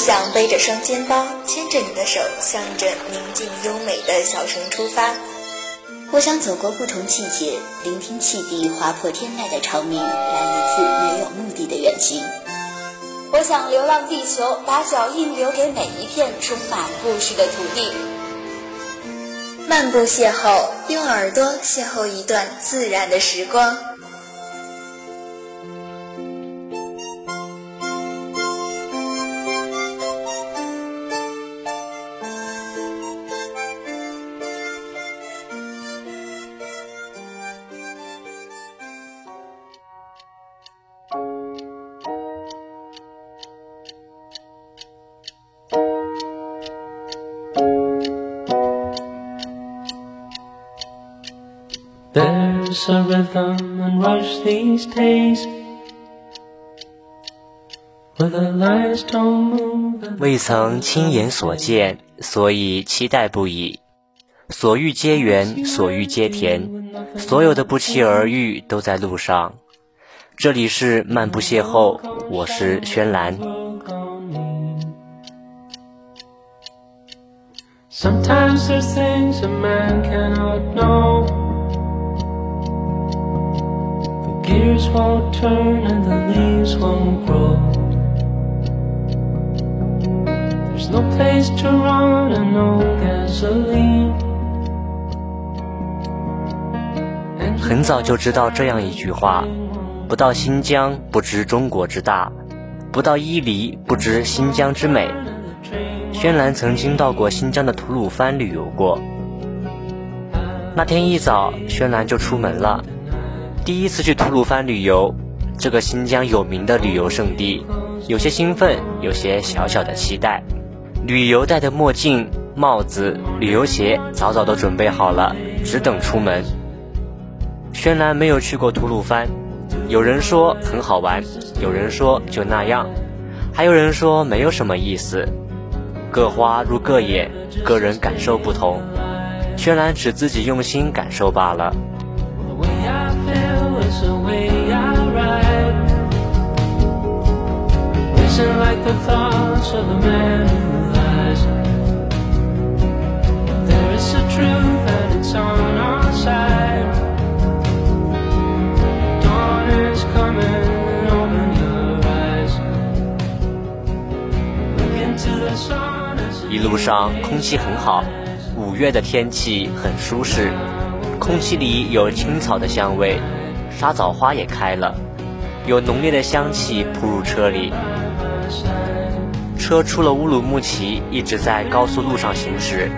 想背着双肩包，牵着你的手，向着宁静优美的小城出发。我想走过不同季节，聆听汽笛划破天籁的长鸣，来一次没有目的的远行。我想流浪地球，把脚印留给每一片充满故事的土地。漫步邂逅，用耳朵邂逅一段自然的时光。A rhythm and rush these days. Where the lights don't move. 未曾亲眼所见，所以期待不已。所遇皆缘，所遇皆甜，所有的不期而遇都在路上。这里是漫步邂逅，我是轩岚。Sometimes there's things a man cannot know. Gears won't turn and the leaves won't grow. There's no place to run and no gasoline. 很早就知道这样一句话：不到新疆不知中国之大，不到伊犁不知新疆之美。轩岚曾经到过新疆的吐鲁番旅游过。那天一早，轩岚就出门了。第一次去吐鲁番旅游，这个新疆有名的旅游胜地，有些兴奋，有些小小的期待。旅游戴的墨镜、帽子、旅游鞋早早都准备好了，只等出门。轩然没有去过吐鲁番，有人说很好玩，有人说就那样，还有人说没有什么意思。各花入各眼，个人感受不同。轩然只自己用心感受罢了。Racing like the thoughts of a man who lies. There is a truth and it's on our side. Dawn is coming, open your eyes. Look into the sun as 一路上空气很好，五月的天气很舒适，空气里有青草的香味，沙枣花也开了，有浓烈的香气扑入车里。车出了乌鲁木齐，一直在高速路上行驶，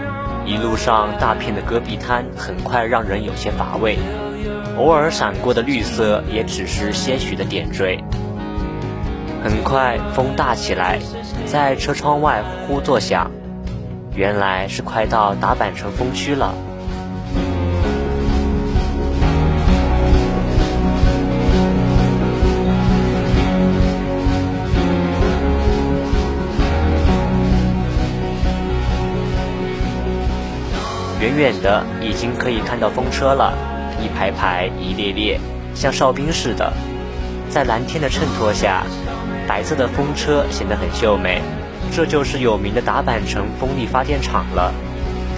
一路上大片的戈壁滩很快让人有些乏味，偶尔闪过的绿色也只是些许的点缀。很快风大起来，在车窗外呼作响，原来是快到达坂城风区了。远远的已经可以看到风车了，一排排，一列列，像哨兵似的，在蓝天的衬托下，白色的风车显得很秀美。这就是有名的达坂城风力发电厂了。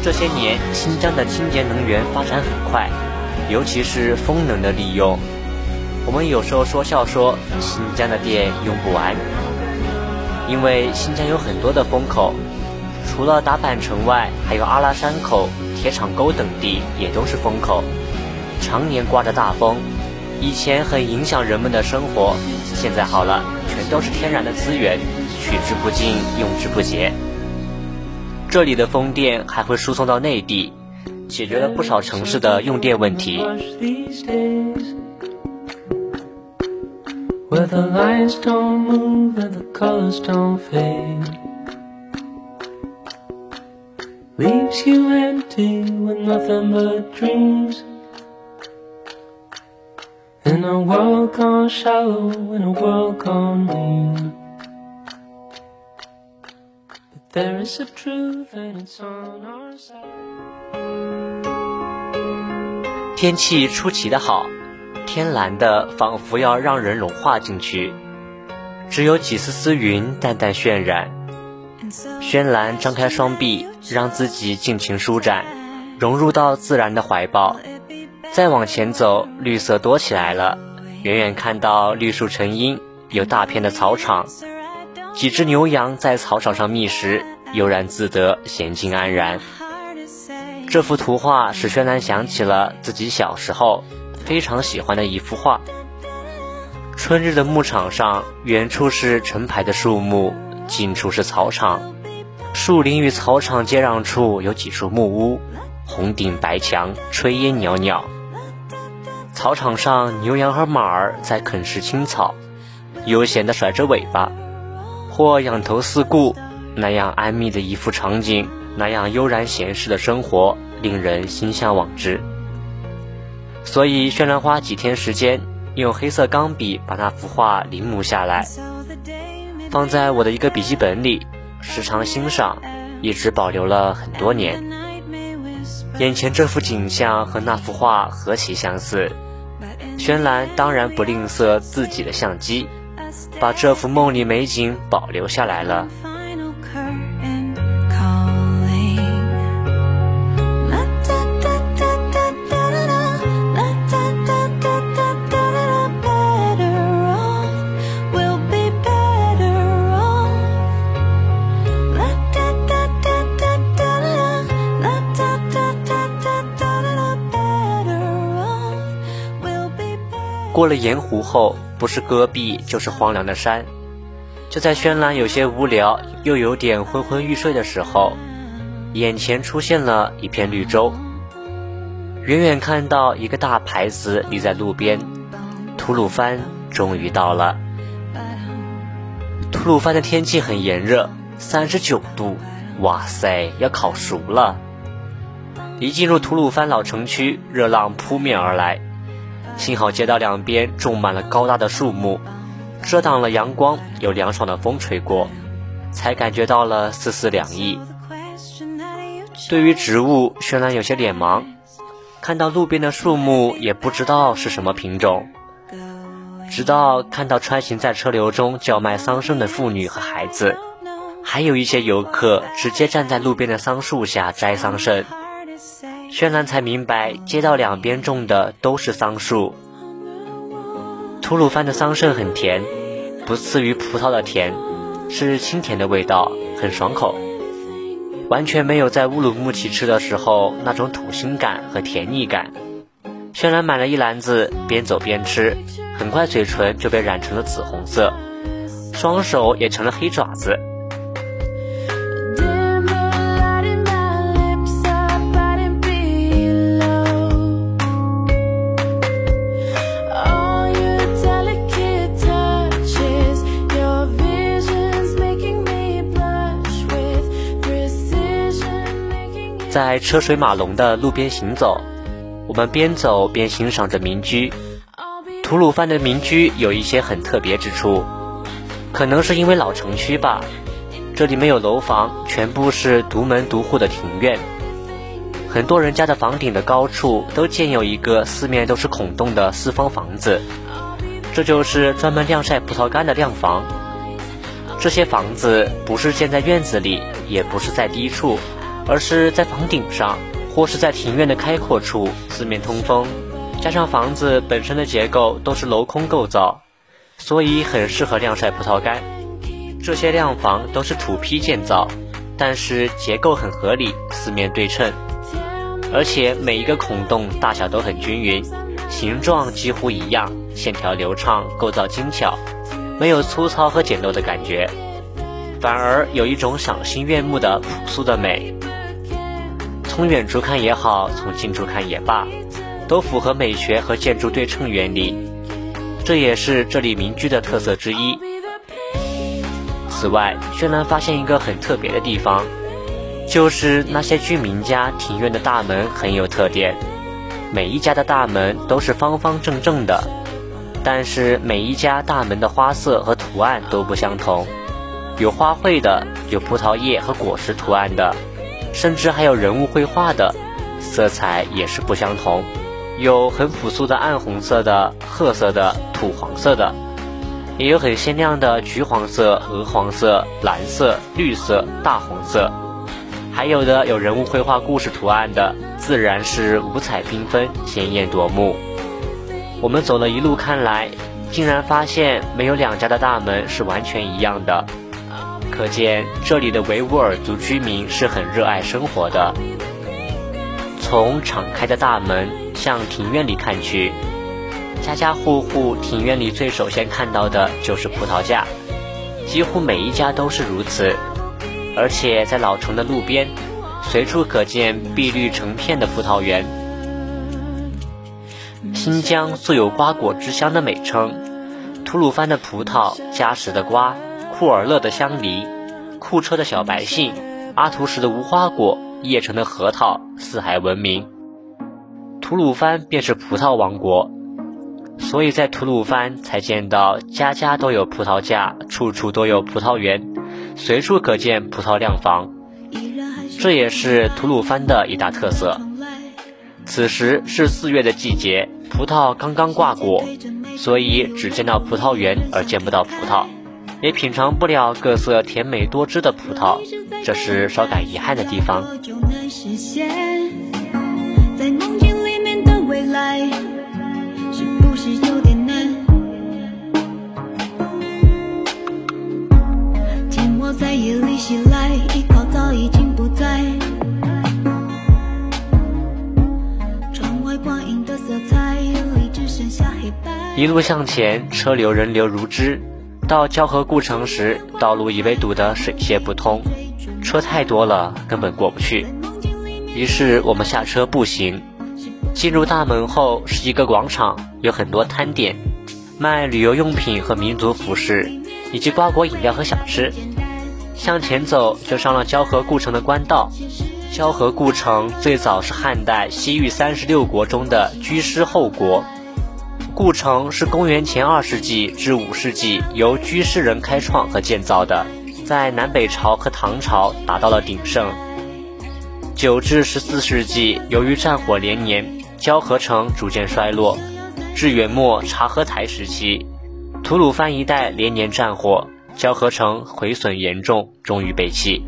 这些年，新疆的清洁能源发展很快，尤其是风能的利用。我们有时候说笑说新疆的电用不完，因为新疆有很多的风口，除了达坂城外，还有阿拉山口、铁厂沟等地也都是风口，常年刮着大风，以前很影响人们的生活，现在好了，全都是天然的资源，取之不尽，用之不竭。这里的风电还会输送到内地，解决了不少城市的用电问题。these days. Where the lines don't move and the colors don't fade. Leaves you empty with nothing but dreams. In a world gone shallow, in a world gone mean. But there is a truth and it's on our side. 天气出奇的好，天蓝的仿佛要让人融化进去，只有几丝丝云淡淡渲染， 轩岚张开双臂，让自己尽情舒展，融入到自然的怀抱。再往前走，绿色多起来了，远远看到绿树成荫，有大片的草场，几只牛羊在草场上觅食，悠然自得，闲静安然。这幅图画使轩岚想起了自己小时候非常喜欢的一幅画。春日的牧场上，远处是成排的树木，近处是草场。树林与草场接壤处有几处木屋，红顶白墙，炊烟袅袅。草场上，牛羊和马儿在啃食青草，悠闲地甩着尾巴，或仰头四顾。那样安谧的一幅场景，那样悠然闲适的生活。令人心向往之，所以轩岚花几天时间，用黑色钢笔把那幅画临摹下来，放在我的一个笔记本里，时常欣赏，一直保留了很多年。眼前这幅景象和那幅画何其相似，轩岚当然不吝啬自己的相机，把这幅梦里美景保留下来了。过了盐湖后，不是戈壁就是荒凉的山。就在轩岚有些无聊，又有点昏昏欲睡的时候，眼前出现了一片绿洲。远远看到一个大牌子立在路边，吐鲁番终于到了。吐鲁番的天气很炎热，三十九度，哇塞，要烤熟了。一进入吐鲁番老城区，热浪扑面而来。幸好街道两边种满了高大的树木，遮挡了阳光，有凉爽的风吹过，才感觉到了丝丝凉意。对于植物，轩然有些脸盲，看到路边的树木也不知道是什么品种。直到看到穿行在车流中叫卖桑葚的妇女和孩子，还有一些游客直接站在路边的桑树下摘桑葚。轩然才明白，街道两边种的都是桑树。吐鲁番的桑葚很甜，不次于葡萄的甜，是清甜的味道，很爽口，完全没有在乌鲁木齐吃的时候那种土腥感和甜腻感。轩然买了一篮子，边走边吃，很快嘴唇就被染成了紫红色，双手也成了黑爪子。在车水马龙的路边行走，我们边走边欣赏着民居。吐鲁番的民居有一些很特别之处，可能是因为老城区吧。这里没有楼房，全部是独门独户的庭院。很多人家的房顶的高处都建有一个四面都是孔洞的四方房子，这就是专门晾晒葡萄干的晾房。这些房子不是建在院子里，也不是在低处。而是在房顶上，或是在庭院的开阔处，四面通风，加上房子本身的结构都是镂空构造，所以很适合晾晒葡萄干。这些晾房都是土坯建造，但是结构很合理，四面对称，而且每一个孔洞大小都很均匀，形状几乎一样，线条流畅，构造精巧，没有粗糙和简陋的感觉，反而有一种赏心悦目的朴素的美。从远处看也好，从近处看也罢，都符合美学和建筑对称原理，这也是这里民居的特色之一。此外，轩岚发现一个很特别的地方，就是那些居民家庭院的大门很有特点，每一家的大门都是方方正正的，但是每一家大门的花色和图案都不相同，有花卉的，有葡萄叶和果实图案的。甚至还有人物绘画的，色彩也是不相同，有很朴素的暗红色的、褐色的、土黄色的，也有很鲜亮的橘黄色、鹅黄色、蓝色、绿色、大红色，还有的有人物绘画故事图案的，自然是五彩缤纷、鲜艳夺目。我们走了一路看来，竟然发现没有两家的大门是完全一样的，可见这里的维吾尔族居民是很热爱生活的。从敞开的大门向庭院里看去。家家户户庭院里最首先看到的就是葡萄架，几乎每一家都是如此。而且在老城的路边，随处可见碧绿成片的葡萄园。新疆素有“瓜果之乡”的美称，吐鲁番的葡萄、加什的瓜、库尔勒的香梨、库车的小白杏、阿图什的无花果、叶城的核桃，四海闻名。吐鲁番便是葡萄王国。所以在吐鲁番才见到家家都有葡萄架，处处都有葡萄园，随处可见葡萄酿房，这也是吐鲁番的一大特色。此时是四月的季节，葡萄刚刚挂果，所以只见到葡萄园而见不到葡萄，也品尝不了各色甜美多汁的葡萄，这是稍感遗憾的地方。在梦境里面的未来。一路向前，车流人流如织。到交河故城时，道路已被堵得水泄不通，车太多了，根本过不去。于是我们下车步行。进入大门后是一个广场，有很多摊点，卖旅游用品和民族服饰，以及瓜果饮料和小吃。向前走就上了交河故城的官道。交河故城最早是汉代西域三十六国中的居师后国。故城是公元前二世纪至五世纪由居士人开创和建造的，在南北朝和唐朝达到了鼎盛。九至十四世纪，由于战火连年，交河城逐渐衰落。至元末察合台时期，吐鲁番一带连年战火。交河城毁损严重，终于被弃。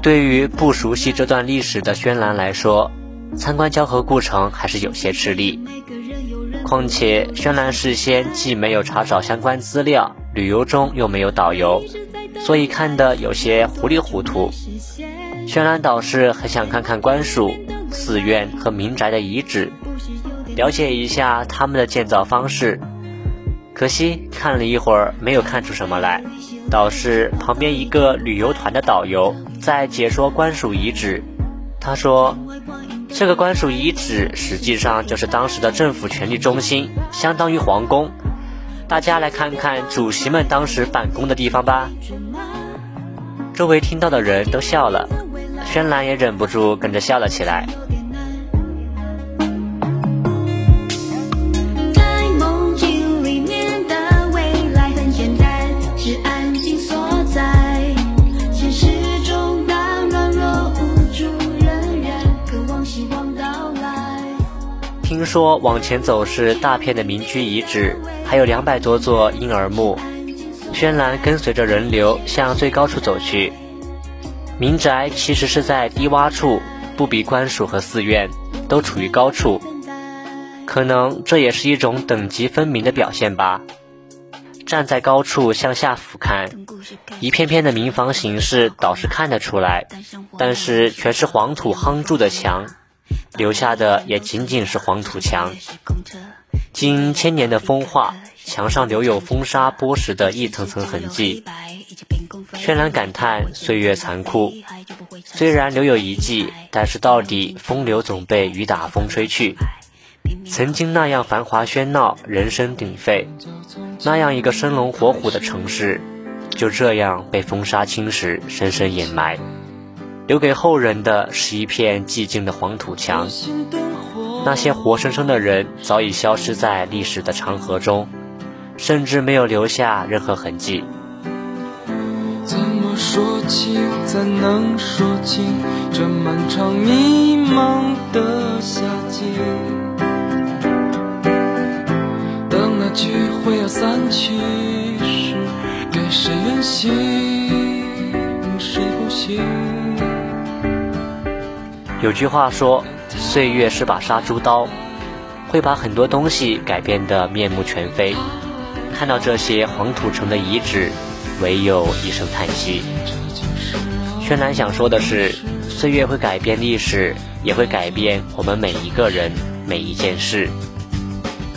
对于不熟悉这段历史的轩岚来说，参观交河故城还是有些吃力。况且轩岚事先既没有查找相关资料，旅游中又没有导游，所以看得有些糊里糊涂。轩岚倒是很想看看官署、寺院和民宅的遗址，了解一下他们的建造方式。可惜看了一会儿，没有看出什么来，倒是旁边一个旅游团的导游在解说官署遗址。他说：“这个官署遗址实际上就是当时的政府权力中心，相当于皇宫。大家来看看主席们当时办公的地方吧。”周围听到的人都笑了，轩岚也忍不住跟着笑了起来。说往前走是大片的民居遗址，还有两百多座婴儿墓。轩岚跟随着人流向最高处走去。民宅其实是在低洼处，不比官署和寺院，都处于高处。可能这也是一种等级分明的表现吧。站在高处向下俯瞰，一片片的民房形式倒是看得出来，但是全是黄土夯筑的墙。留下的也仅仅是黄土墙，经千年的风化，墙上留有风沙剥蚀的一层层痕迹。轩然感叹岁月残酷，虽然留有遗迹，但是到底风流总被雨打风吹去。曾经那样繁华喧闹，人声鼎沸，那样一个生龙活虎的城市，就这样被风沙侵蚀，深深掩埋。留给后人的是一片寂静的黄土墙，那些活生生的人早已消失在历史的长河中，甚至没有留下任何痕迹。怎么说清，怎能说清这漫长迷茫的夏季？等那句。会要散去时，给谁远行，谁不行？有句话说，岁月是把杀猪刀，会把很多东西改变得面目全非。看到这些黄土城的遗址，唯有一声叹息。轩然想说的是，岁月会改变历史，也会改变我们每一个人、每一件事。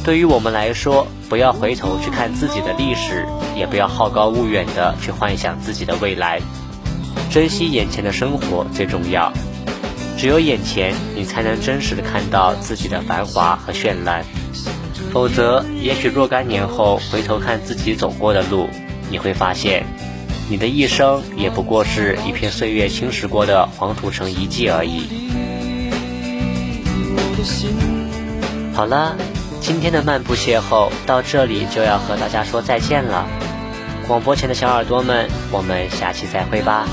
对于我们来说，不要回头去看自己的历史，也不要好高骛远的去幻想自己的未来。珍惜眼前的生活最重要。只有眼前，你才能真实的看到自己的繁华和绚烂。否则，也许若干年后回头看自己走过的路，你会发现。你的一生也不过是一片岁月侵蚀过的黄土城遗迹而已。好了，今天的漫步邂逅到这里就要和大家说再见了。广播前的小耳朵们，我们下期再会吧。